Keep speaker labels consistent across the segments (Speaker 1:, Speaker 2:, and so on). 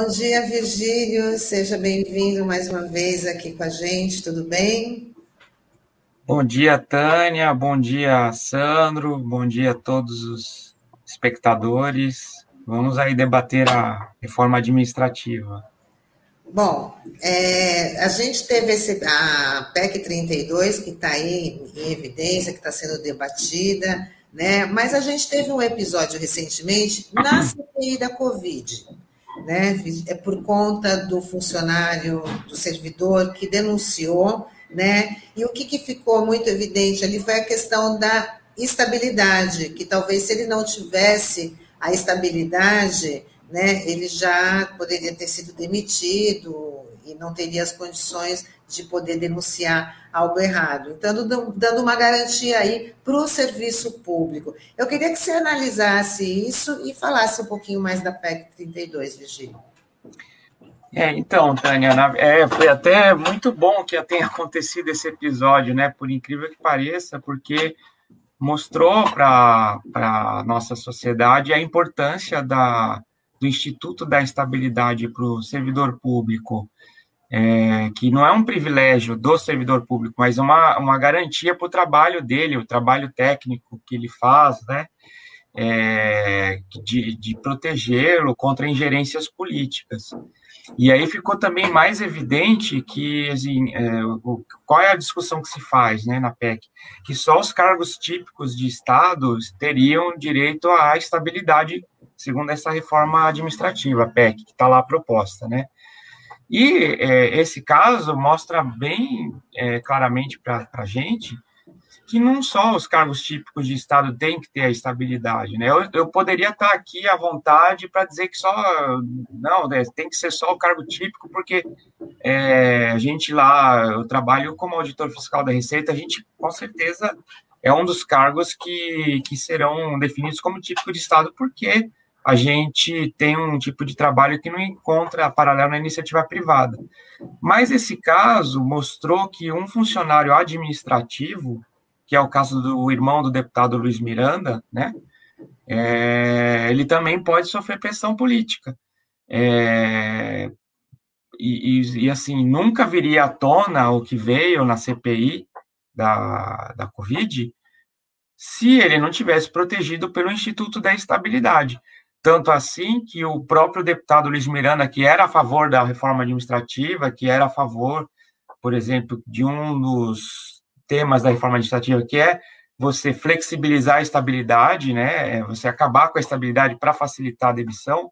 Speaker 1: Bom dia, Virgílio. Seja bem-vindo mais uma vez aqui com a gente, tudo bem?
Speaker 2: Bom dia, Tânia. Bom dia, Sandro. Bom dia a todos os espectadores. Vamos aí debater a reforma administrativa.
Speaker 1: Bom, é, a gente teve esse, a PEC 32, que está aí em evidência, que está sendo debatida, né? mas a gente teve um episódio recentemente na CPI da Covid né? É por conta do funcionário, do servidor que denunciou, né? E o que, que ficou muito evidente ali foi a questão da estabilidade, que talvez se ele não tivesse a estabilidade, né, ele já poderia ter sido demitido e não teria as condições de poder denunciar algo errado. Então, dando uma garantia aí para o serviço público. Eu queria que você analisasse isso e falasse um pouquinho mais da PEC 32, Virgílio.
Speaker 2: É, então, Tânia, é, foi até muito bom que tenha acontecido esse episódio, né? Por incrível que pareça, porque mostrou para a nossa sociedade a importância da, do Instituto da Estabilidade para o servidor público é, que não é um privilégio do servidor público, mas uma, uma garantia para o trabalho dele, o trabalho técnico que ele faz, né? É, de, de protegê-lo contra ingerências políticas. E aí ficou também mais evidente que assim, é, o, qual é a discussão que se faz né, na PEC? Que só os cargos típicos de estados teriam direito à estabilidade, segundo essa reforma administrativa, PEC, que está lá proposta, né? E é, esse caso mostra bem é, claramente para a gente que não só os cargos típicos de Estado têm que ter a estabilidade. Né? Eu, eu poderia estar aqui à vontade para dizer que só. Não, né, tem que ser só o cargo típico, porque é, a gente lá, eu trabalho como auditor fiscal da Receita, a gente com certeza é um dos cargos que, que serão definidos como típico de Estado, porque a gente tem um tipo de trabalho que não encontra paralelo na iniciativa privada. Mas esse caso mostrou que um funcionário administrativo, que é o caso do irmão do deputado Luiz Miranda, né, é, ele também pode sofrer pressão política. É, e, e, e, assim, nunca viria à tona o que veio na CPI da, da Covid se ele não tivesse protegido pelo Instituto da Estabilidade. Tanto assim que o próprio deputado Luiz Miranda, que era a favor da reforma administrativa, que era a favor, por exemplo, de um dos temas da reforma administrativa, que é você flexibilizar a estabilidade, né? É você acabar com a estabilidade para facilitar a demissão.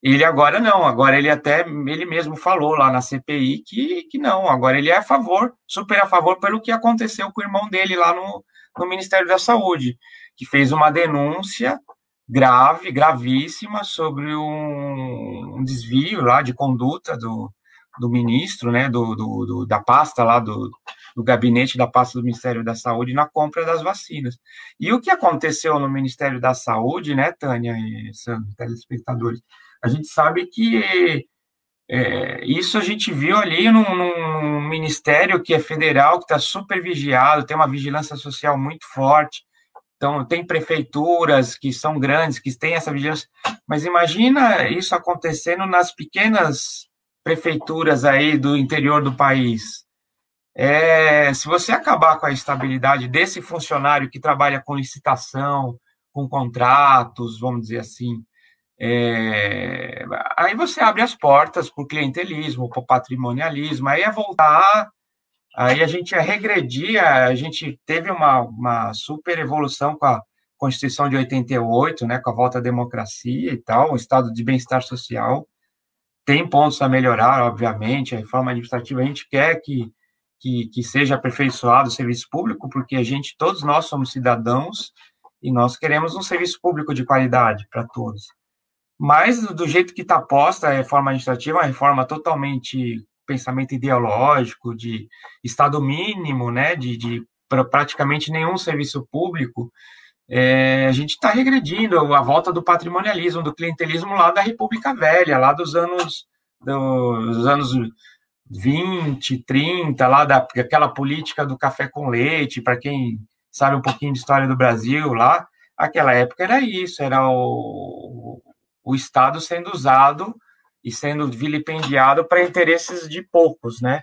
Speaker 2: Ele agora não, agora ele até ele mesmo falou lá na CPI que, que não, agora ele é a favor, super a favor pelo que aconteceu com o irmão dele lá no, no Ministério da Saúde, que fez uma denúncia grave, gravíssima, sobre um, um desvio lá de conduta do, do ministro, né, do, do, do, da pasta lá do, do gabinete da pasta do Ministério da Saúde na compra das vacinas. E o que aconteceu no Ministério da Saúde, né, Tânia e Sandro, telespectadores, a gente sabe que é, isso a gente viu ali num, num ministério que é federal, que está super vigiado, tem uma vigilância social muito forte, então, tem prefeituras que são grandes, que têm essa vigilância, mas imagina isso acontecendo nas pequenas prefeituras aí do interior do país. É, se você acabar com a estabilidade desse funcionário que trabalha com licitação, com contratos, vamos dizer assim, é, aí você abre as portas para o clientelismo, para o patrimonialismo, aí é voltar Aí a gente ia regredir, a gente teve uma, uma super evolução com a Constituição de 88, né, com a volta à democracia e tal, o estado de bem-estar social. Tem pontos a melhorar, obviamente, a reforma administrativa, a gente quer que, que, que seja aperfeiçoado o serviço público, porque a gente, todos nós somos cidadãos e nós queremos um serviço público de qualidade para todos. Mas, do jeito que está posta a reforma administrativa, uma reforma totalmente pensamento ideológico, de Estado mínimo, né, de, de praticamente nenhum serviço público, é, a gente está regredindo a volta do patrimonialismo, do clientelismo lá da República Velha, lá dos anos dos anos 20, 30, lá daquela política do café com leite, para quem sabe um pouquinho de história do Brasil lá, aquela época era isso, era o, o Estado sendo usado e sendo vilipendiado para interesses de poucos, né?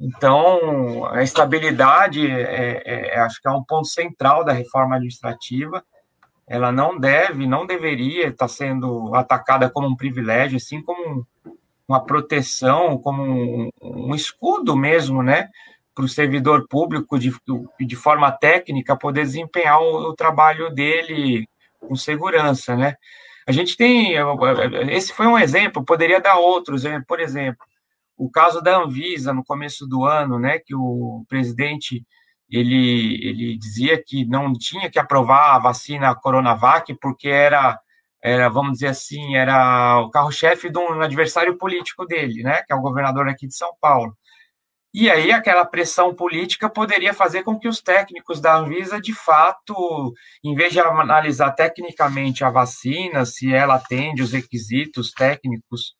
Speaker 2: Então, a estabilidade, é, é, é, acho que é um ponto central da reforma administrativa. Ela não deve, não deveria estar sendo atacada como um privilégio, assim como uma proteção, como um, um escudo mesmo, né? Para o servidor público, de, de forma técnica, poder desempenhar o, o trabalho dele com segurança, né? A gente tem, esse foi um exemplo, poderia dar outros, né? por exemplo, o caso da Anvisa no começo do ano, né, que o presidente ele, ele dizia que não tinha que aprovar a vacina Coronavac porque era, era vamos dizer assim, era o carro-chefe de um adversário político dele, né, que é o governador aqui de São Paulo. E aí aquela pressão política poderia fazer com que os técnicos da Anvisa, de fato, em vez de analisar tecnicamente a vacina, se ela atende os requisitos técnicos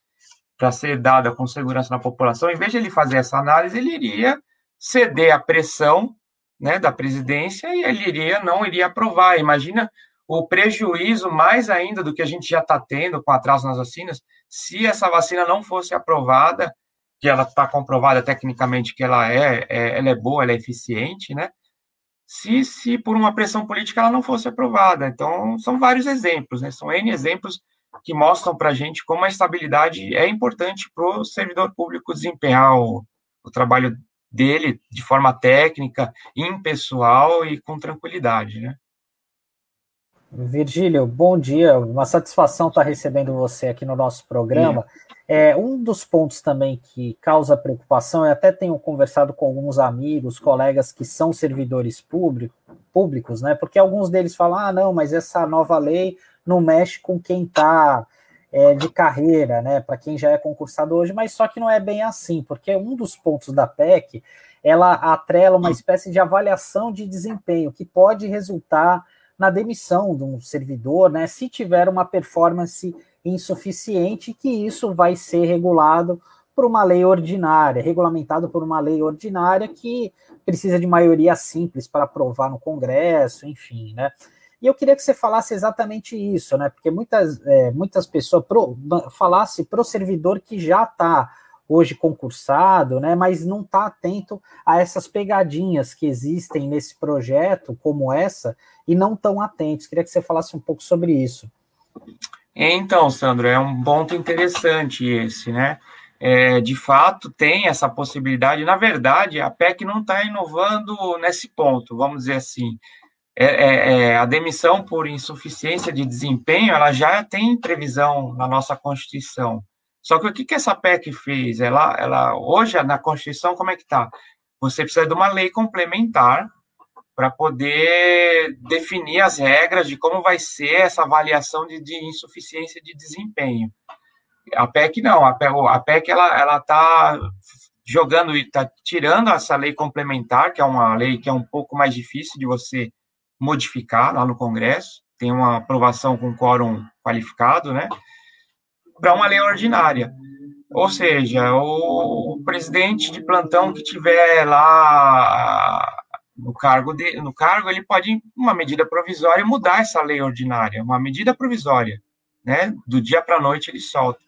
Speaker 2: para ser dada com segurança na população, em vez de ele fazer essa análise, ele iria ceder à pressão né, da presidência e ele iria não iria aprovar. Imagina o prejuízo mais ainda do que a gente já está tendo com atraso nas vacinas, se essa vacina não fosse aprovada, que ela está comprovada tecnicamente que ela é, é, ela é boa, ela é eficiente, né? Se, se por uma pressão política ela não fosse aprovada. Então, são vários exemplos, né? São N exemplos que mostram para a gente como a estabilidade é importante para o servidor público desempenhar o, o trabalho dele de forma técnica, impessoal e com tranquilidade, né?
Speaker 3: Virgílio, bom dia. Uma satisfação estar recebendo você aqui no nosso programa. É, um dos pontos também que causa preocupação, eu até tenho conversado com alguns amigos, colegas que são servidores público, públicos, né? Porque alguns deles falam: ah, não, mas essa nova lei não mexe com quem está é, de carreira, né, para quem já é concursado hoje, mas só que não é bem assim, porque um dos pontos da PEC ela atrela uma espécie de avaliação de desempenho que pode resultar na demissão de um servidor, né, se tiver uma performance insuficiente, que isso vai ser regulado por uma lei ordinária, regulamentado por uma lei ordinária que precisa de maioria simples para aprovar no Congresso, enfim, né? E eu queria que você falasse exatamente isso, né? Porque muitas, é, muitas pessoas pro, falasse para o servidor que já está hoje concursado, né? Mas não está atento a essas pegadinhas que existem nesse projeto, como essa, e não tão atentos. Queria que você falasse um pouco sobre isso.
Speaker 2: Então, Sandro, é um ponto interessante esse, né? É, de fato, tem essa possibilidade. Na verdade, a PEC não está inovando nesse ponto, vamos dizer assim é, é, é, a demissão por insuficiência de desempenho, ela já tem previsão na nossa Constituição. Só que o que, que essa PEC fez? Ela, ela, hoje, na Constituição, como é que está? Você precisa de uma lei complementar para poder definir as regras de como vai ser essa avaliação de, de insuficiência de desempenho. A PEC não, a PEC, a PEC ela está jogando, está tirando essa lei complementar, que é uma lei que é um pouco mais difícil de você modificar lá no Congresso, tem uma aprovação com quórum qualificado, né? Para uma lei ordinária. Ou seja, o, presidente de plantão que tiver lá no cargo, de, no cargo, ele pode, uma medida provisória, mudar essa lei ordinária, uma medida provisória, né? Do dia para a noite ele solta.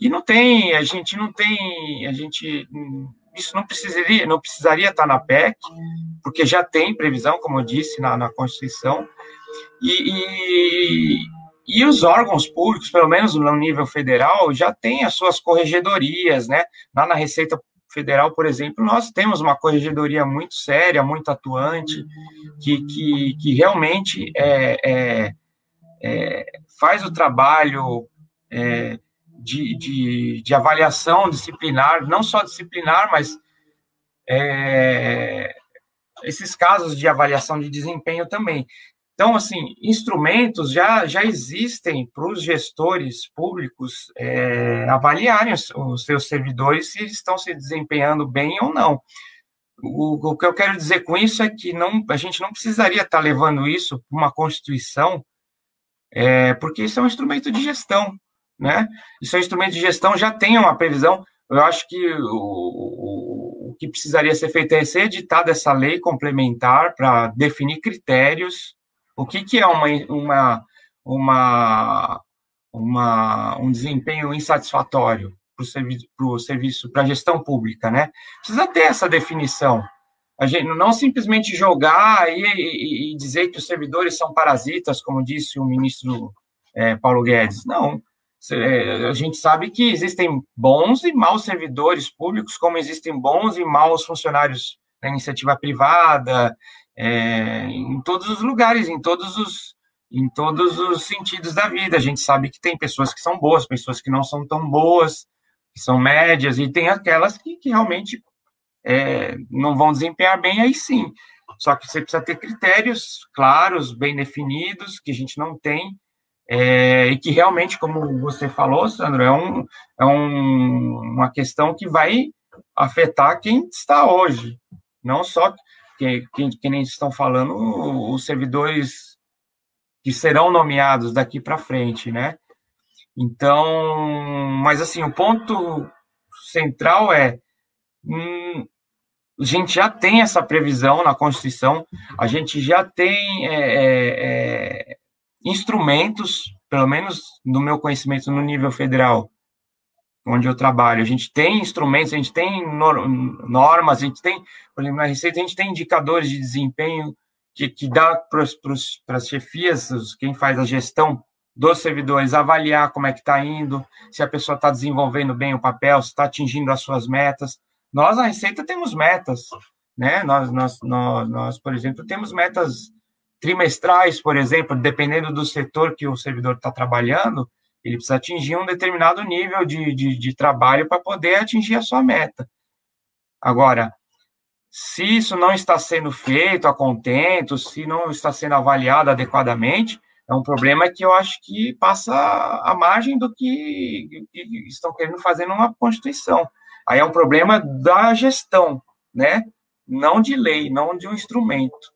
Speaker 2: E não tem, a gente não tem, a gente isso não precisaria, não precisaria estar na PEC, porque já tem previsão, como eu disse, na, na Constituição, e, e, e, os órgãos públicos, pelo menos no nível federal, já têm as suas corregedorias, né? Lá na Receita Federal, por exemplo, nós temos uma corregedoria muito séria, muito atuante, que, que, que realmente é, é, é, faz o trabalho é, de, de, de avaliação disciplinar, não só disciplinar, mas é, esses casos de avaliação de desempenho também. Então, assim, instrumentos já, já existem para os gestores públicos é, avaliarem os, os, seus servidores se estão se desempenhando bem ou não. O, o, que eu quero dizer com isso é que não, a gente não precisaria estar levando isso para uma Constituição, é, porque isso é um instrumento de gestão né? E seu instrumento de gestão já tem uma previsão. Eu acho que o, o que precisaria ser feito é ser editada essa lei complementar para definir critérios. O que, que é uma, uma, uma, uma, um desempenho insatisfatório para o serviço, para a gestão pública, né? Precisa ter essa definição. A gente não simplesmente jogar e, e, e dizer que os servidores são parasitas, como disse o ministro é, Paulo Guedes. Não. É, a gente sabe que existem bons e maus servidores públicos, como existem bons e maus funcionários da iniciativa privada, é, em todos os lugares, em todos os, em todos os sentidos da vida. A gente sabe que tem pessoas que são boas, pessoas que não são tão boas, que são médias, e tem aquelas que, que realmente é, não vão desempenhar bem, aí sim. Só que você precisa ter critérios claros, bem definidos, que a gente não tem, é, e que realmente, como você falou, Sandro, é, um, é um, uma questão que vai afetar quem está hoje, não só que, que, que nem estão falando os servidores que serão nomeados daqui para frente, né? Então, mas assim, o ponto central é hum, a gente já tem essa previsão na Constituição, a gente já tem é, é, é, instrumentos, pelo menos no meu conhecimento no nível federal, onde eu trabalho, a gente tem instrumentos, a gente tem normas, a gente tem, por exemplo, na Receita, a gente tem indicadores de desempenho que, que dá para as chefias, quem faz a gestão dos servidores, avaliar como é que está indo, se a pessoa está desenvolvendo bem o papel, se está atingindo as suas metas. Nós, na Receita, temos metas, né? Nós, nós, nós, nós, por exemplo, temos metas trimestrais, por exemplo, dependendo do setor que o servidor está trabalhando, ele precisa atingir um determinado nível de, de, de trabalho para poder atingir a sua meta. Agora, se isso não está sendo feito a contento, se não está sendo avaliado adequadamente, é um problema que eu acho que passa a margem do que, que estão querendo fazer numa Constituição. Aí é um problema da gestão, né? Não de lei, não de um instrumento.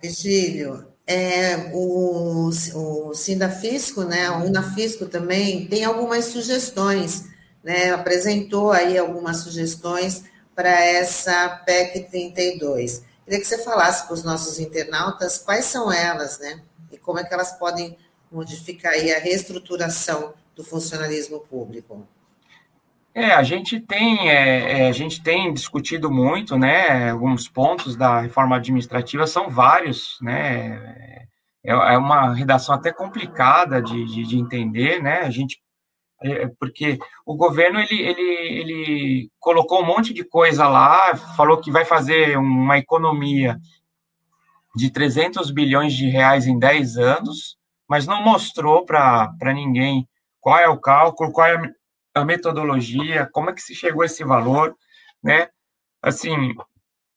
Speaker 1: Virgílio, é, o, o Sindafisco, né, o Unafisco também tem algumas sugestões, né, apresentou aí algumas sugestões para essa PEC 32. Queria que você falasse para os nossos internautas quais são elas, né, e como é que elas podem modificar aí a reestruturação do funcionalismo público?
Speaker 2: É, a gente tem, é, é, a gente tem discutido muito, né? Alguns pontos da reforma administrativa são vários, né? É, é uma redação até complicada de, de, de entender, né? A gente é, porque o governo ele, ele, ele colocou um monte de coisa lá, falou que vai fazer uma economia de 300 bilhões de reais em 10 anos, mas não mostrou para ninguém qual é o cálculo, qual é a metodologia, como é que se chegou a esse valor, né? Assim,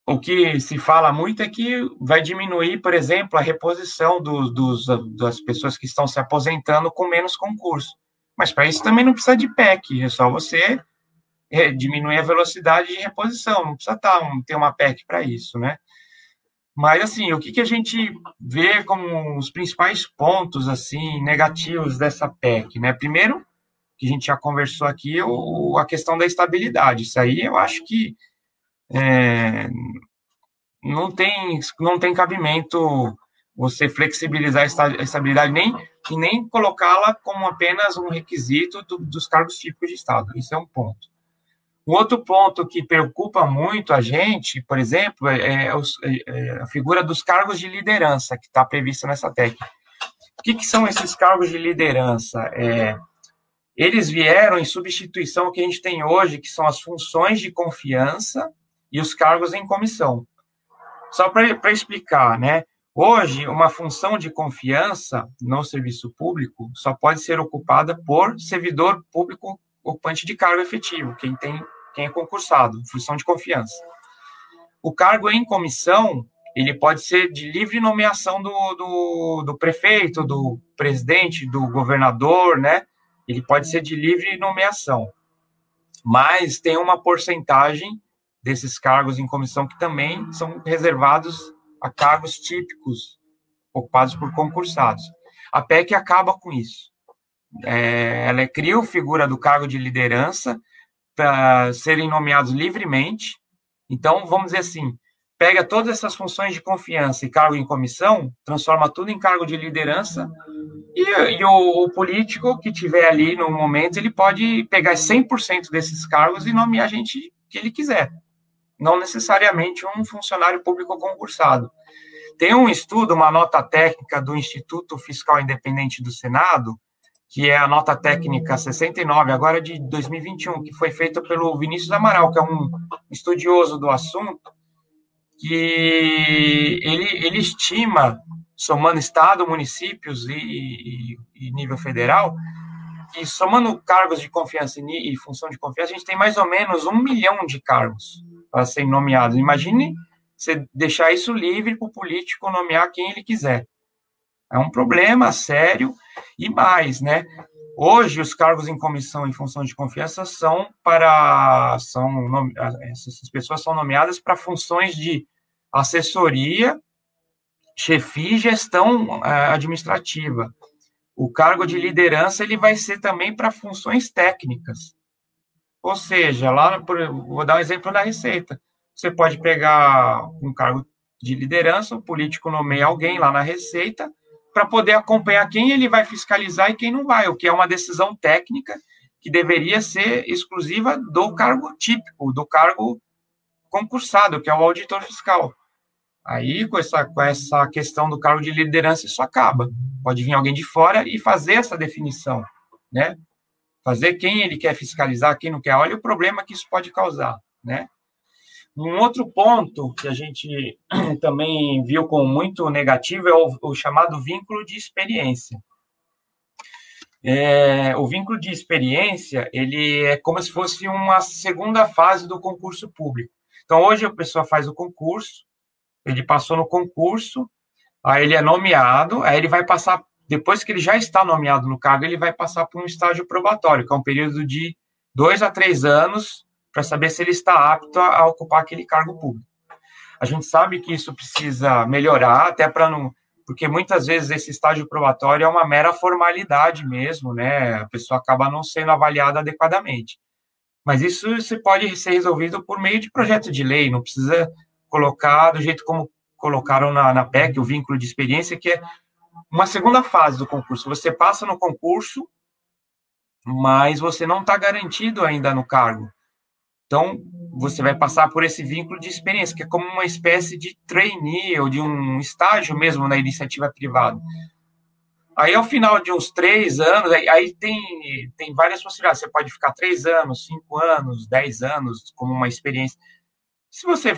Speaker 2: o que se fala muito é que vai diminuir, por exemplo, a reposição do, dos, das pessoas que estão se aposentando com menos concurso. Mas para isso também não precisa de PEC, é só você é, diminuir a velocidade de reposição, não precisa tá, ter uma PEC para isso, né? Mas, assim, o que, que a gente vê como os principais pontos, assim, negativos dessa PEC, né? Primeiro, que a gente já conversou aqui, o, a questão da estabilidade. Isso aí eu acho que é, não, tem, não tem cabimento você flexibilizar a estabilidade nem, e nem colocá-la como apenas um requisito do, dos cargos típicos de Estado. Isso é um ponto. Um outro ponto que preocupa muito a gente, por exemplo, é, é, é a figura dos cargos de liderança que está prevista nessa técnica. O que, que, são esses cargos de liderança? É, eles vieram em substituição ao que a gente tem hoje, que são as funções de confiança e os cargos em comissão. Só para explicar, né? Hoje, uma função de confiança no serviço público só pode ser ocupada por servidor público ocupante de cargo efetivo, quem tem quem é concursado, função de confiança. O cargo em comissão, ele pode ser de livre nomeação do, do, do prefeito, do presidente, do governador, né? Ele pode ser de livre nomeação. Mas tem uma porcentagem desses cargos em comissão que também são reservados a cargos típicos ocupados por concursados. A PEC acaba com isso. É, ela cria a figura do cargo de liderança para serem nomeados livremente. Então, vamos dizer assim, pega todas essas funções de confiança e cargo em comissão, transforma tudo em cargo de liderança, e, e o, o, político que tiver ali no momento, ele pode pegar 100% desses cargos e nomear a gente que ele quiser, não necessariamente um funcionário público concursado. Tem um estudo, uma nota técnica do Instituto Fiscal Independente do Senado, que é a nota técnica 69, agora de 2021, que foi feita pelo Vinícius Amaral, que é um estudioso do assunto, que ele, ele estima, somando Estado, municípios e, e, e nível federal, que somando cargos de confiança e, e função de confiança, a gente tem mais ou menos um milhão de cargos para serem nomeados. Imagine você deixar isso livre para o político nomear quem ele quiser. É um problema sério e mais, né? Hoje os cargos em comissão e função de confiança são para são essas pessoas são nomeadas para funções de assessoria, chefia e gestão uh, administrativa. O cargo de liderança ele vai ser também para funções técnicas. Ou seja, lá vou dar um exemplo da Receita. Você pode pegar um cargo de liderança, o político nomeia alguém lá na Receita para poder acompanhar quem ele vai fiscalizar e quem não vai, o que é uma decisão técnica que deveria ser exclusiva do cargo típico, do cargo concursado, que é o auditor fiscal. Aí, com essa, com essa questão do cargo de liderança, isso acaba. Pode vir alguém de fora e fazer essa definição, né? Fazer quem ele quer fiscalizar, quem não quer. Olha o problema que isso pode causar, né? Um outro ponto que a gente também viu como muito negativo é o, o chamado vínculo de experiência. É, o vínculo de experiência ele é como se fosse uma segunda fase do concurso público. Então, hoje a pessoa faz o concurso, ele passou no concurso, aí ele é nomeado, aí ele vai passar, depois que ele já está nomeado no cargo, ele vai passar por um estágio probatório, que é um período de dois a três anos, para saber se ele está apto a, a, ocupar aquele cargo público. A gente sabe que isso precisa melhorar, até para não. Porque muitas vezes esse estágio probatório é uma mera formalidade mesmo, né? A pessoa acaba não sendo avaliada adequadamente. Mas isso se pode ser resolvido por meio de projeto de lei, não precisa colocar do jeito como colocaram na, na PEC, o vínculo de experiência, que é uma segunda fase do concurso. Você passa no concurso, mas você não está garantido ainda no cargo. Então, você vai passar por esse vínculo de experiência, que é como uma espécie de trainee ou de um estágio mesmo na iniciativa privada. Aí, ao final de uns três anos, aí, aí tem, tem várias possibilidades. Você pode ficar três anos, cinco anos, dez anos, como uma experiência. Se você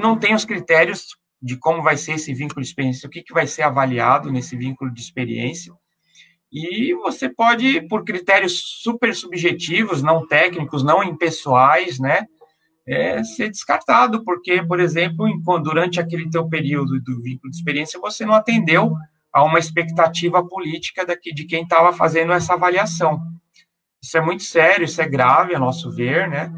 Speaker 2: não tem os critérios de como vai ser esse vínculo de experiência, o que, que vai ser avaliado nesse vínculo de experiência, e você pode, por critérios super subjetivos, não técnicos, não impessoais, né, é, ser descartado, porque, por exemplo, durante aquele teu período do vínculo de experiência, você não atendeu a uma expectativa política daqui, de quem estava fazendo essa avaliação. Isso é muito sério, isso é grave, a nosso ver, né?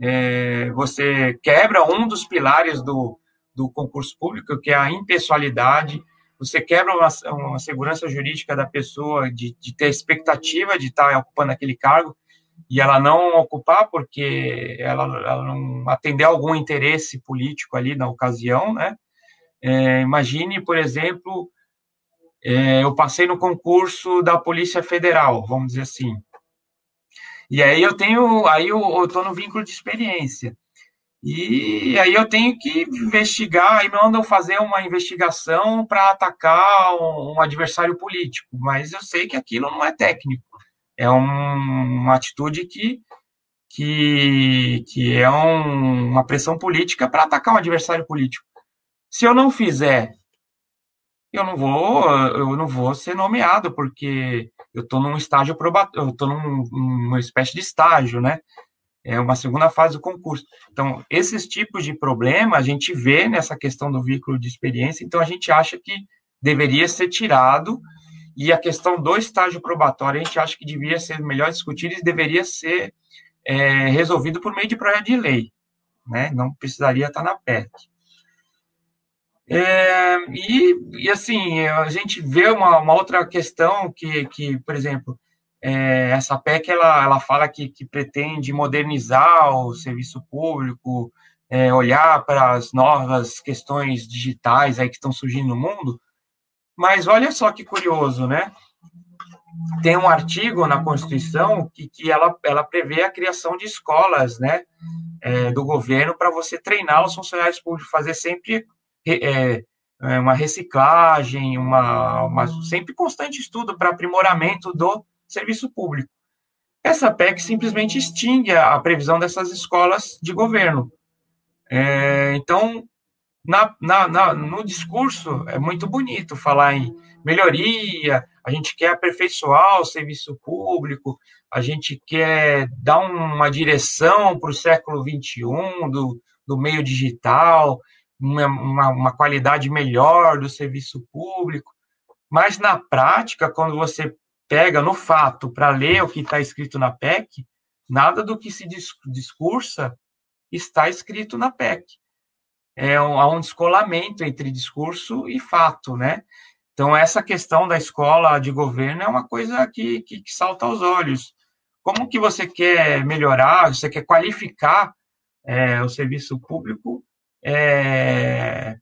Speaker 2: É, você quebra um dos pilares do, do concurso público, que é a impessoalidade, você quebra uma, uma segurança jurídica da pessoa de, de ter expectativa de estar ocupando aquele cargo e ela não ocupar porque ela, ela não atender algum interesse político ali na ocasião, né? É, imagine, por exemplo, é, eu passei no concurso da Polícia Federal, vamos dizer assim. E aí eu tenho, aí eu, eu tô no vínculo de experiência. E aí eu tenho que investigar, aí mandam fazer uma investigação para atacar um, um, adversário político, mas eu sei que aquilo não é técnico. É um, uma atitude que, que, que é um, uma pressão política para atacar um adversário político. Se eu não fizer, eu não vou, eu não vou ser nomeado, porque eu estou num estágio probatório, eu estou num, numa espécie de estágio, né? É uma segunda fase do concurso. Então, esses tipos de problema a gente vê nessa questão do vínculo de experiência, então a gente acha que deveria ser tirado, e a questão do estágio probatório a gente acha que deveria ser melhor discutido e deveria ser é, resolvido por meio de projeto de lei, né? Não precisaria estar na PEC. É, e, e, assim, a gente vê uma, uma, outra questão que, que por exemplo, é, essa PEC ela, ela fala que, que pretende modernizar o serviço público, é, olhar para as novas questões digitais aí que estão surgindo no mundo. Mas olha só que curioso, né? Tem um artigo na Constituição que, que ela, ela prevê a criação de escolas, né, é, do governo para você treinar os funcionários públicos, fazer sempre é, é, uma reciclagem, uma, uma sempre constante estudo para aprimoramento do serviço público. Essa PEC simplesmente extingue a previsão dessas escolas de governo. É, então, na, na, na, no discurso, é muito bonito falar em melhoria, a gente quer aperfeiçoar o serviço público, a gente quer dar uma direção para o século XXI do, do meio digital, uma, uma, qualidade melhor do serviço público. Mas, na prática, quando você pega no fato para ler o que está escrito na PEC, nada do que se discursa está escrito na PEC. É um, há um descolamento entre discurso e fato, né? Então, essa questão da escola de governo é uma coisa que, que, que salta aos olhos. Como que você quer melhorar, você quer qualificar é, o serviço público, é,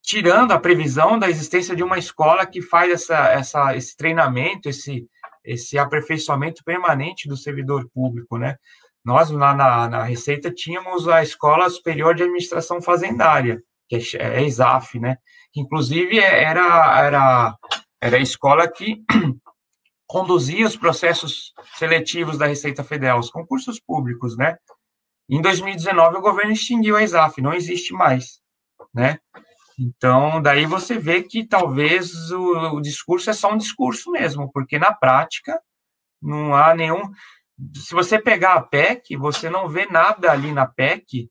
Speaker 2: tirando a previsão da existência de uma escola que faz essa, essa, esse treinamento, esse, esse aperfeiçoamento permanente do servidor público, né? Nós, lá na, na Receita, tínhamos a Escola Superior de Administração Fazendária, que é, é ESAF, né? Que, inclusive, era, era, era a escola que conduzia os processos seletivos da Receita Federal, os concursos públicos, né? Em 2019, o governo extinguiu a ESAF, não existe mais, né? Então, daí você vê que talvez o, o, discurso é só um discurso mesmo, porque na prática não há nenhum. Se você pegar a PEC, você não vê nada ali na PEC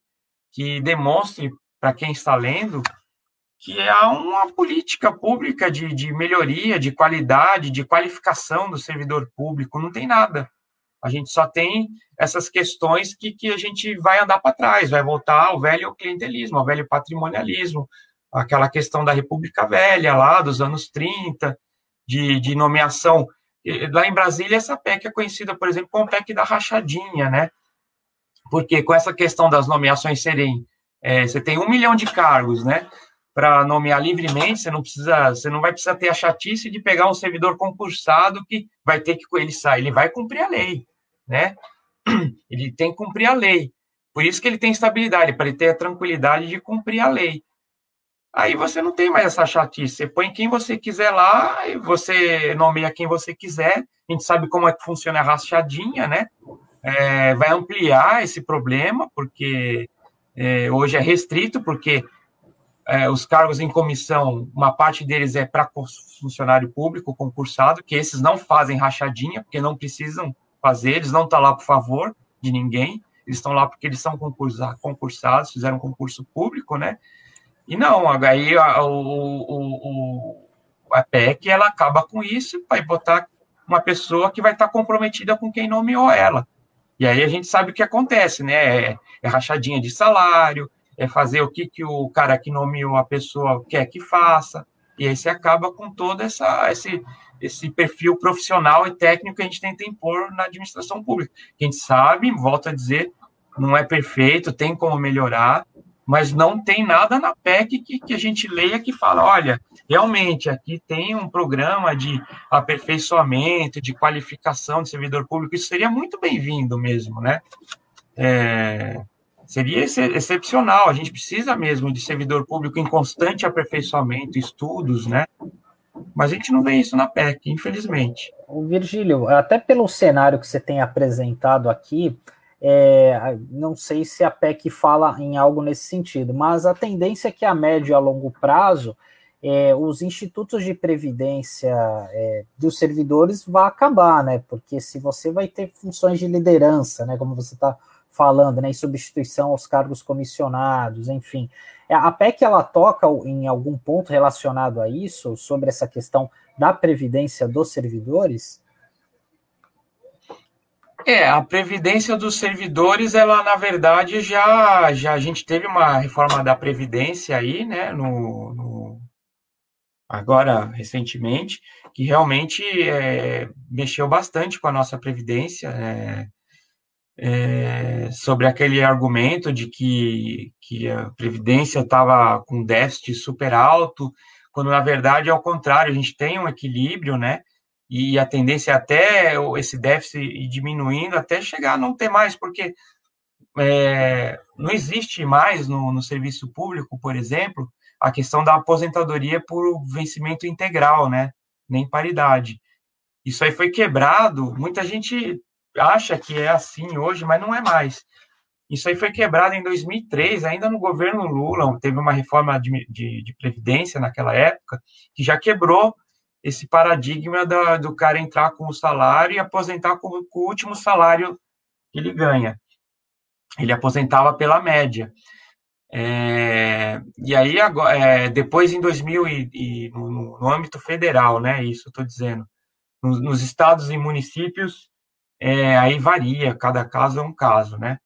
Speaker 2: que demonstre para quem está lendo que há uma política pública de, de melhoria, de qualidade, de qualificação do servidor público. Não tem nada. A gente só tem essas questões que, que a gente vai andar para trás, vai voltar ao velho clientelismo, ao velho patrimonialismo, aquela questão da República Velha, lá dos anos 30, de, de nomeação. Lá em Brasília, essa PEC é conhecida, por exemplo, como PEC da rachadinha, né? Porque com essa questão das nomeações serem. É, você tem um milhão de cargos, né? Para nomear livremente, você não precisa, você não vai precisar ter a chatice de pegar um servidor concursado que vai ter que ele sair, ele vai cumprir a lei, né? Ele tem que cumprir a lei. Por isso que ele tem estabilidade, para ele ter a tranquilidade de cumprir a lei. Aí você não tem mais essa chatice. Você põe quem você quiser lá, você nomeia quem você quiser. A gente sabe como é que funciona a rachadinha, né? É, vai ampliar esse problema, porque é, hoje é restrito, porque é, os cargos em comissão, uma parte deles é para funcionário público concursado, que esses não fazem rachadinha, porque não precisam fazer, eles não estão lá por favor de ninguém, eles estão lá porque eles são concursados, fizeram um concurso público, né? E não, aí a, o, o, a PEC ela acaba com isso vai botar uma pessoa que vai estar comprometida com quem nomeou ela. E aí a gente sabe o que acontece, né? É, é rachadinha de salário, é fazer o que, que o cara que nomeou a pessoa quer que faça. E aí você acaba com todo essa, esse, esse perfil profissional e técnico que a gente tenta impor na administração pública. A gente sabe, volto a dizer, não é perfeito, tem como melhorar, mas não tem nada na PEC que, que a gente leia que fala, olha, realmente aqui tem um programa de aperfeiçoamento, de qualificação de servidor público, isso seria muito bem-vindo mesmo, né? É, seria ex excepcional, a gente precisa mesmo de servidor público em constante aperfeiçoamento, estudos, né? Mas a gente não vê isso na PEC, infelizmente.
Speaker 3: Virgílio, até pelo cenário que você tem apresentado aqui, é, não sei se a PEC fala em algo nesse sentido, mas a tendência é que a médio e a longo prazo é, os institutos de previdência é, dos servidores vão acabar, né? Porque se você vai ter funções de liderança, né? Como você está falando, né? Em substituição aos cargos comissionados, enfim. É, a PEC ela toca em algum ponto relacionado a isso, sobre essa questão da previdência dos servidores?
Speaker 2: É, a previdência dos servidores, ela na verdade já, já a gente teve uma reforma da previdência aí, né, no, no agora recentemente, que realmente é, mexeu bastante com a nossa previdência. É, é, sobre aquele argumento de que, que a Previdência estava com déficit super alto, quando na verdade é o contrário, a gente tem um equilíbrio, né? E a tendência é até esse déficit ir diminuindo até chegar a não ter mais, porque é, não existe mais no, no serviço público, por exemplo, a questão da aposentadoria por vencimento integral, né? Nem paridade. Isso aí foi quebrado. Muita gente acha que é assim hoje, mas não é mais. Isso aí foi quebrado em 2003, ainda no governo Lula, teve uma reforma de, de, de previdência naquela época, que já quebrou esse paradigma da, do cara entrar com o salário e aposentar com, com o último salário que ele ganha. Ele aposentava pela média. É, e aí, agora, é, depois em 2000, e, e no, no, âmbito federal, né, isso eu estou dizendo, nos, nos, estados e municípios, é, aí varia, cada caso é um caso, né?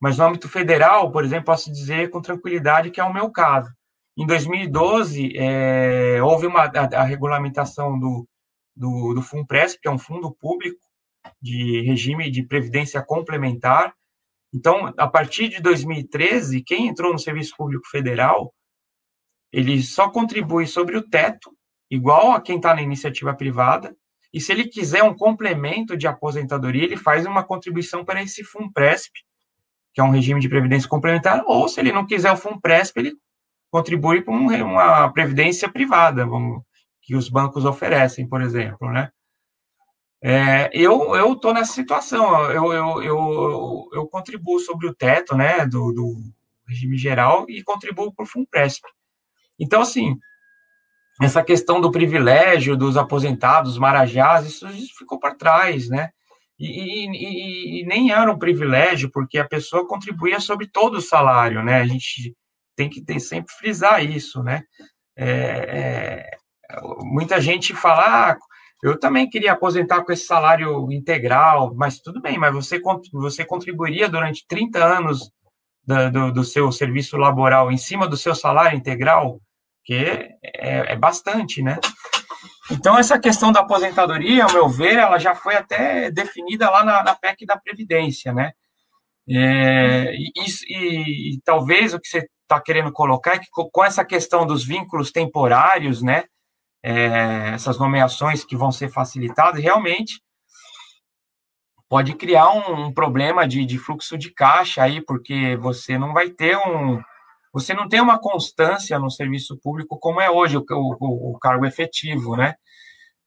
Speaker 2: Mas no âmbito federal, por exemplo, posso dizer com tranquilidade que é o meu caso. Em 2012, é, houve uma, a, a regulamentação do, do, do FUNPRESP, que é um fundo público de regime de previdência complementar. Então, a partir de 2013, quem entrou no Serviço Público Federal, ele só contribui sobre o teto, igual a quem está na iniciativa privada, e se ele quiser um complemento de aposentadoria, ele faz uma contribuição para esse FUNPRESP, que é um regime de previdência complementar, ou se ele não quiser o FUNPRESP, ele contribui para uma previdência privada, vamos, que os bancos oferecem, por exemplo, né? É, eu estou nessa situação, eu, eu, eu, eu, contribuo sobre o teto, né, do, do regime geral e contribuo para o FUNPRESP. Então, assim, essa questão do privilégio dos aposentados, marajás, isso, ficou para trás, né? E, e, e, nem era um privilégio, porque a pessoa contribuía sobre todo o salário, né? A gente tem que sempre frisar isso, né? É, é, muita gente fala, ah, eu também queria aposentar com esse salário integral, mas tudo bem, mas você, você contribuiria durante 30 anos do, do, do seu serviço laboral em cima do seu salário integral? que é, é bastante, né? Então, essa questão da aposentadoria, ao meu ver, ela já foi até definida lá na, na PEC da Previdência, né? É, e, e, e, talvez o que você está querendo colocar é que com essa questão dos vínculos temporários, né? É, essas nomeações que vão ser facilitadas, realmente pode criar um, um problema de, de, fluxo de caixa aí, porque você não vai ter um, você não tem uma constância no serviço público como é hoje o, o, o cargo efetivo, né?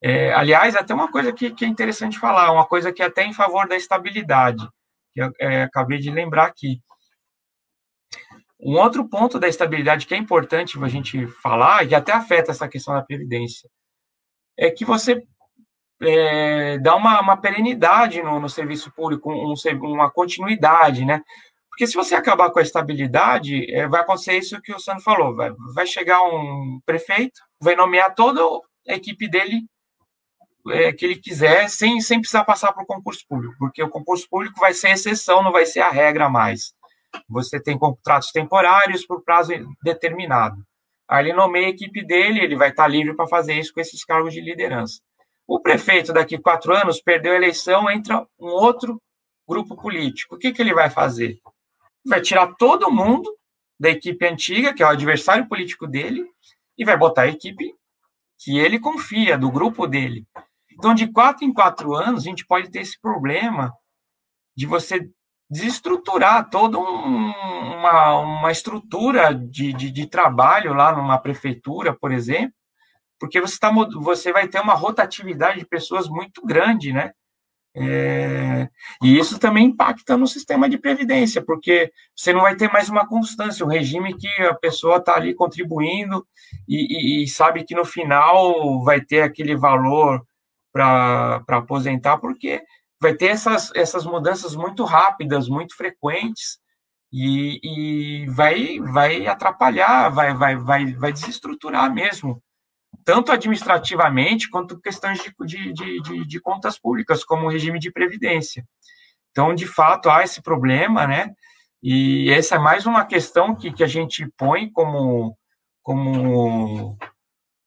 Speaker 2: É, aliás, até uma coisa que, que, é interessante falar, uma coisa que é até em favor da estabilidade, que eu é, acabei de lembrar aqui. Um outro ponto da estabilidade que é importante a gente falar, e que até afeta essa questão da previdência, é que você é, dá uma, uma perenidade no, no serviço público, um, uma continuidade, né? Porque se você acabar com a estabilidade, é, vai acontecer isso que o Sandro falou. Vai, vai chegar um prefeito, vai nomear toda a equipe dele é, que ele quiser, sem, sem precisar passar por concurso público, porque o concurso público vai ser exceção, não vai ser a regra mais. Você tem contratos temporários por prazo determinado. Aí ele nomeia a equipe dele, ele vai estar livre para fazer isso com esses cargos de liderança. O prefeito, daqui a quatro anos, perdeu a eleição, entra um outro grupo político. O que, que ele vai fazer? Vai tirar todo mundo da equipe antiga, que é o adversário político dele, e vai botar a equipe que ele confia, do grupo dele. Então, de quatro em quatro anos, a gente pode ter esse problema de você desestruturar toda um, uma, uma estrutura de, de, de, trabalho lá numa prefeitura, por exemplo, porque você, tá, você vai ter uma rotatividade de pessoas muito grande, né? É, e isso também impacta no sistema de previdência, porque você não vai ter mais uma constância, um regime que a pessoa está ali contribuindo e, e, e, sabe que no final vai ter aquele valor para aposentar, porque vai ter essas, essas mudanças muito rápidas, muito frequentes, e, e vai, vai atrapalhar, vai, vai, vai, vai desestruturar mesmo tanto administrativamente quanto questões de, de, de, de, contas públicas, como o regime de previdência. Então, de fato, há esse problema, né? E essa é mais uma questão que, que a gente põe como, como,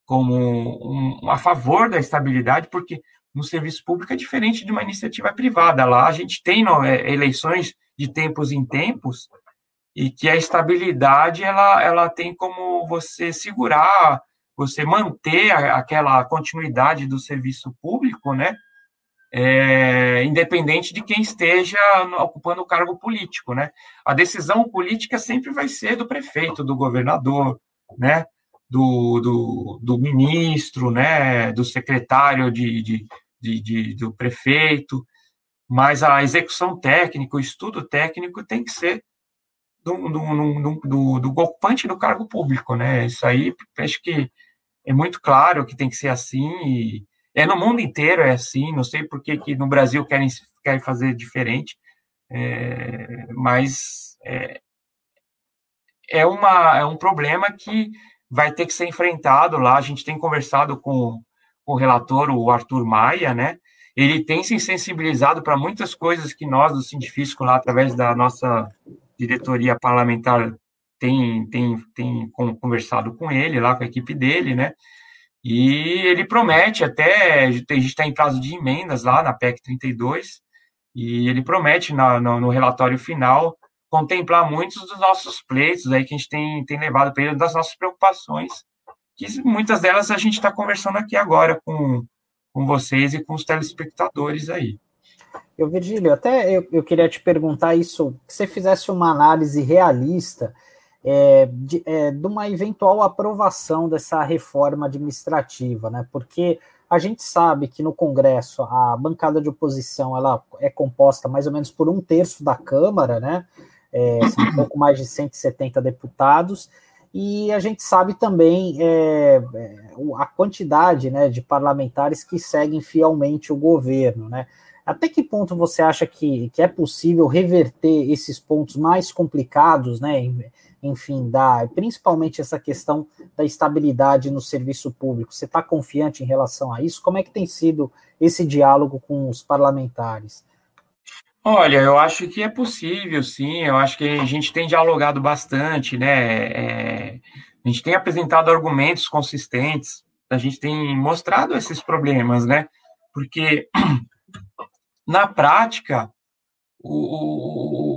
Speaker 2: como um, a favor da estabilidade, porque no serviço público é diferente de uma iniciativa privada. Lá a gente tem é, eleições de tempos em tempos e que a estabilidade ela, ela tem como você segurar, você manter aquela continuidade do serviço público, né? É, independente de quem esteja ocupando o cargo político, né? A decisão política sempre vai ser do prefeito, do governador, né? Do, do, do ministro, né? Do secretário de, de, de, de, do prefeito, mas a execução técnica, o estudo técnico tem que ser do, do, do, do, ocupante do cargo público, né? Isso aí acho que é muito claro que tem que ser assim e é no mundo inteiro é assim. Não sei por que, que no Brasil querem, querem fazer diferente, é, mas é, é, uma, é um problema que vai ter que ser enfrentado lá. A gente tem conversado com, com o relator, o Arthur Maia, né? Ele tem se sensibilizado para muitas coisas que nós, do Científico, lá, através da nossa diretoria parlamentar, tem, tem, tem conversado com ele, lá com a equipe dele, né? E ele promete até, a gente está em prazo de emendas lá na PEC 32, e ele promete na, no, no, relatório final contemplar muitos dos nossos pleitos aí que a gente tem, tem levado para ele, das nossas preocupações, que muitas delas a gente está conversando aqui agora com, com vocês e com os telespectadores aí.
Speaker 3: Eu, Virgílio, até eu, eu queria te perguntar isso, que você fizesse uma análise realista é, de, é, de, uma eventual aprovação dessa reforma administrativa, né? Porque a gente sabe que no Congresso a bancada de oposição ela é composta mais ou menos por um terço da Câmara, né? É, são um pouco mais de 170 deputados, e a gente sabe também é, é, a quantidade né, de parlamentares que seguem fielmente o governo, né? Até que ponto você acha que, que é possível reverter esses pontos mais complicados, né? Enfim, da, principalmente essa questão da estabilidade no serviço público. Você está confiante em relação a isso? Como é que tem sido esse diálogo com os parlamentares?
Speaker 2: Olha, eu acho que é possível, sim. Eu acho que a gente tem dialogado bastante, né? É, a gente tem apresentado argumentos consistentes, a gente tem mostrado esses problemas, né? Porque na prática, o,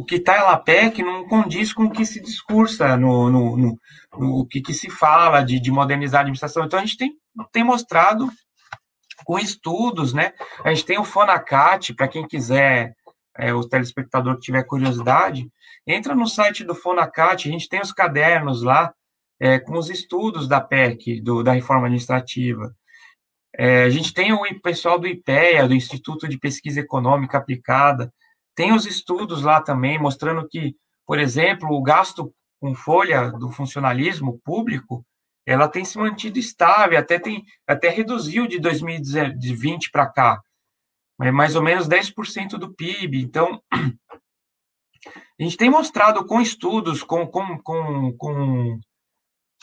Speaker 2: o, que está em LAPEC não condiz com o que se discursa, no, no, no, no que, que, se fala de, de, modernizar a administração. Então, a gente tem, tem mostrado com estudos, né? A gente tem o Fonacat, para quem quiser, é, o telespectador que tiver curiosidade, entra no site do Fonacat, a gente tem os cadernos lá, é, com os estudos da PEC, do, da reforma administrativa. É, a gente tem o pessoal do IPEA, do Instituto de Pesquisa Econômica Aplicada, tem os estudos lá também mostrando que, por exemplo, o gasto com folha do funcionalismo público, ela tem se mantido estável, até tem até reduziu de 2020 para cá, é mais ou menos 10% do PIB. Então, a gente tem mostrado com estudos, com, com, com, com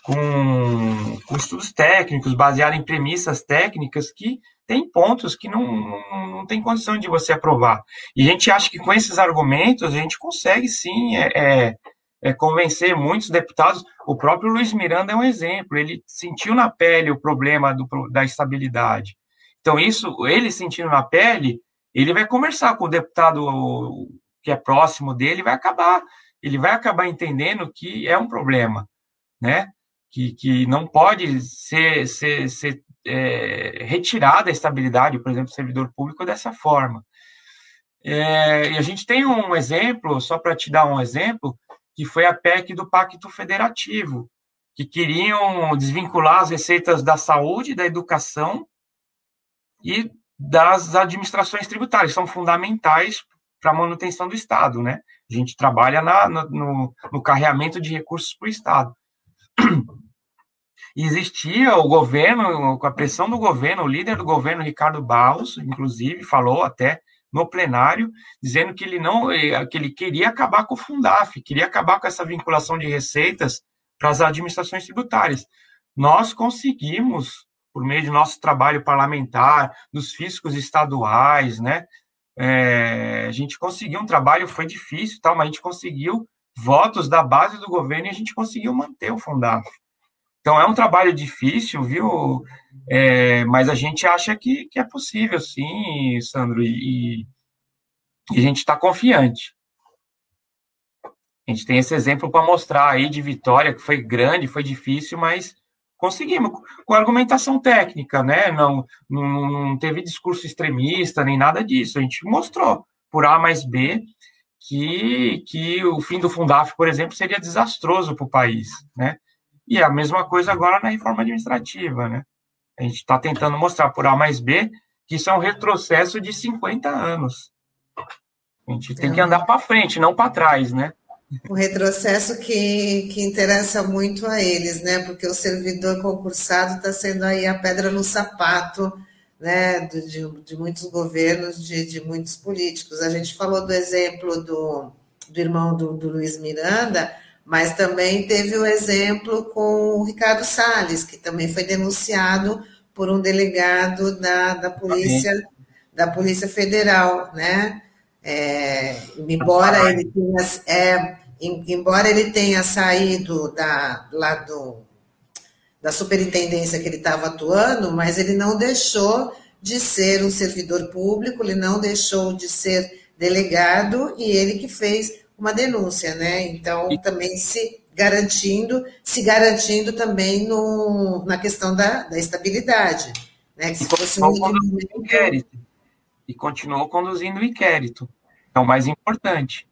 Speaker 2: com, com estudos técnicos, baseados em premissas técnicas que tem pontos que não, não, não tem condição de você aprovar. E a gente acha que com esses argumentos a gente consegue sim é, é, é, convencer muitos deputados. O próprio Luiz Miranda é um exemplo, ele sentiu na pele o problema do, da estabilidade. Então, isso, ele sentindo na pele, ele vai conversar com o deputado que é próximo dele, vai acabar, ele vai acabar entendendo que é um problema, né? que, que não pode ser, ser, ser é, retirada a estabilidade, por exemplo, do servidor público dessa forma. É, e a gente tem um exemplo, só para te dar um exemplo, que foi a PEC do Pacto Federativo, que queriam desvincular as receitas da saúde, da educação e das administrações tributárias, são fundamentais para a manutenção do Estado, né? A gente trabalha na, no, no carreamento de recursos para o Estado. Existia o governo, com a pressão do governo, o líder do governo, Ricardo Barros, inclusive, falou até no plenário, dizendo que ele não, eh, que ele queria acabar com o Fundaf, queria acabar com essa vinculação de receitas para as administrações tributárias. Nós conseguimos, por meio de nosso trabalho parlamentar, dos fiscos estaduais, né? É, a gente conseguiu um trabalho, foi difícil, tal, mas a gente conseguiu votos da base do governo e a gente conseguiu manter o Fundaf. Então, é um trabalho difícil, viu? É, mas a gente acha que, que é possível, sim, Sandro, e, e a gente está confiante. A gente tem esse exemplo para mostrar aí de vitória, que foi grande, foi difícil, mas conseguimos, com argumentação técnica, né? Não, não, não teve discurso extremista, nem nada disso. A gente mostrou, por A mais B, que, que o fim do Fundaf, por exemplo, seria desastroso para o país, né? E é a mesma coisa agora na reforma administrativa, né? A gente está tentando mostrar por A mais B que isso é um retrocesso de 50 anos. A gente tem que andar para frente, não para trás, né?
Speaker 1: Um retrocesso que, que interessa muito a eles, né? Porque o servidor concursado está sendo aí a pedra no sapato né, de, de muitos governos, de, de, muitos políticos. A gente falou do exemplo do, do irmão do, do, Luiz Miranda, mas também teve o exemplo com o Ricardo Salles, que também foi denunciado por um delegado da, da polícia da polícia federal, né? É, embora ele tenha, é, embora ele tenha saído da, lá do, da superintendência que ele estava atuando, mas ele não deixou de ser um servidor público, ele não deixou de ser delegado e ele que fez uma denúncia, né? Então, também se garantindo, se garantindo também no, na questão da, da estabilidade, né? Que se fosse um
Speaker 2: inquérito. E continuou conduzindo o inquérito. É o mais importante.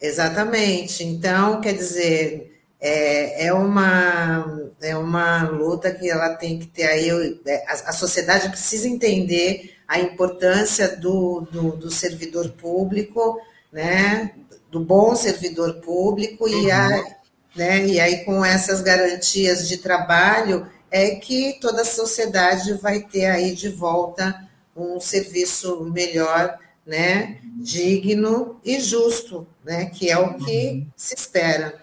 Speaker 1: Exatamente. Então, quer dizer, é, é, uma, é uma luta que ela tem que ter aí, é, a, a sociedade precisa entender a importância do, do, do, servidor público, né, do bom servidor público, uhum. e, a, né, e aí com essas garantias de trabalho é que toda a sociedade vai ter aí de volta um serviço melhor, né, digno e justo, né, que é o que uhum. se espera.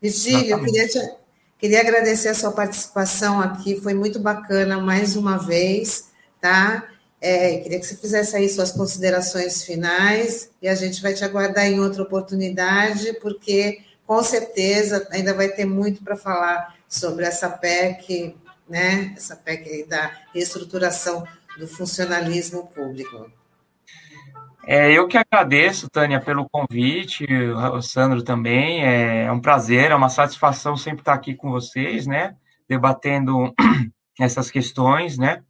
Speaker 1: Virgílio, eu queria, te, queria agradecer a sua participação aqui, foi muito bacana mais uma vez, tá? É, queria que você fizesse aí suas considerações finais e a gente vai te aguardar em outra oportunidade, porque com certeza ainda vai ter muito para falar sobre essa PEC, né? Essa PEC da reestruturação do funcionalismo público.
Speaker 2: É, eu que agradeço, Tânia, pelo convite, o Sandro também. É, é um prazer, é uma satisfação sempre estar aqui com vocês, né? Debatendo essas questões, né?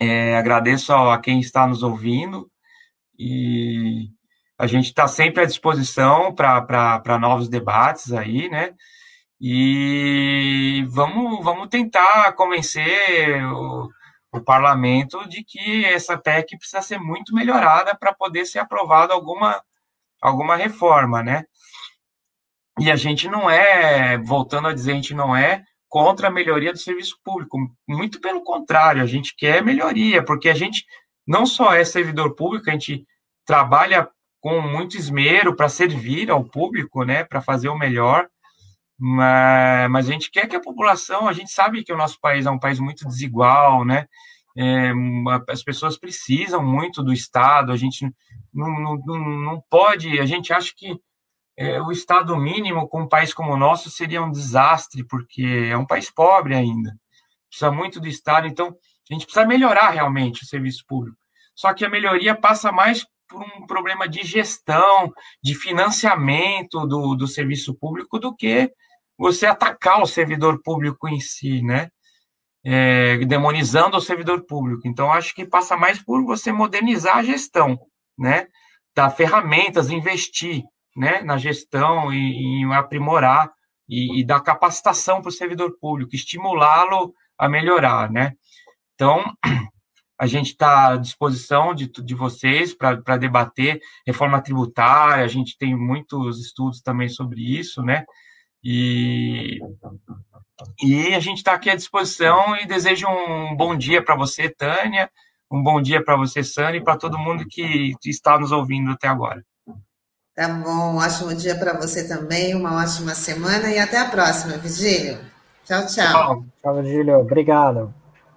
Speaker 2: É, agradeço a quem está nos ouvindo e a gente está sempre à disposição para novos debates aí, né? E vamos, vamos tentar convencer o, o parlamento de que essa PEC precisa ser muito melhorada para poder ser aprovada alguma, alguma reforma, né? E a gente não é, voltando a dizer, a gente não é contra a melhoria do serviço público, muito pelo contrário, a gente quer melhoria, porque a gente não só é servidor público, a gente trabalha com muito esmero para servir ao público, né, para fazer o melhor, mas, mas a gente quer que a população, a gente sabe que o nosso país é um país muito desigual, né? É, as pessoas precisam muito do Estado, a gente não, não, não pode, a gente acha que é, o Estado mínimo com um país como o nosso seria um desastre, porque é um país pobre ainda, precisa muito do Estado, então a gente precisa melhorar realmente o serviço público. Só que a melhoria passa mais por um problema de gestão, de financiamento do, do serviço público do que você atacar o servidor público em si, né? É, demonizando o servidor público. Então, acho que passa mais por você modernizar a gestão, né? Dar ferramentas, investir né, na gestão e, e aprimorar e, e, dar capacitação para o servidor público, estimulá-lo a melhorar, né? Então, a gente está à disposição de, de vocês para debater reforma tributária, a gente tem muitos estudos também sobre isso, né? E, e a gente está aqui à disposição e desejo um bom dia para você, Tânia, um bom dia para você, Sandra, e para todo mundo que está nos ouvindo até agora.
Speaker 1: Tá bom, um ótimo dia para você também, uma ótima semana e até a próxima, Virgílio. Tchau, tchau. Tchau,
Speaker 3: tchau Virgílio. Obrigado.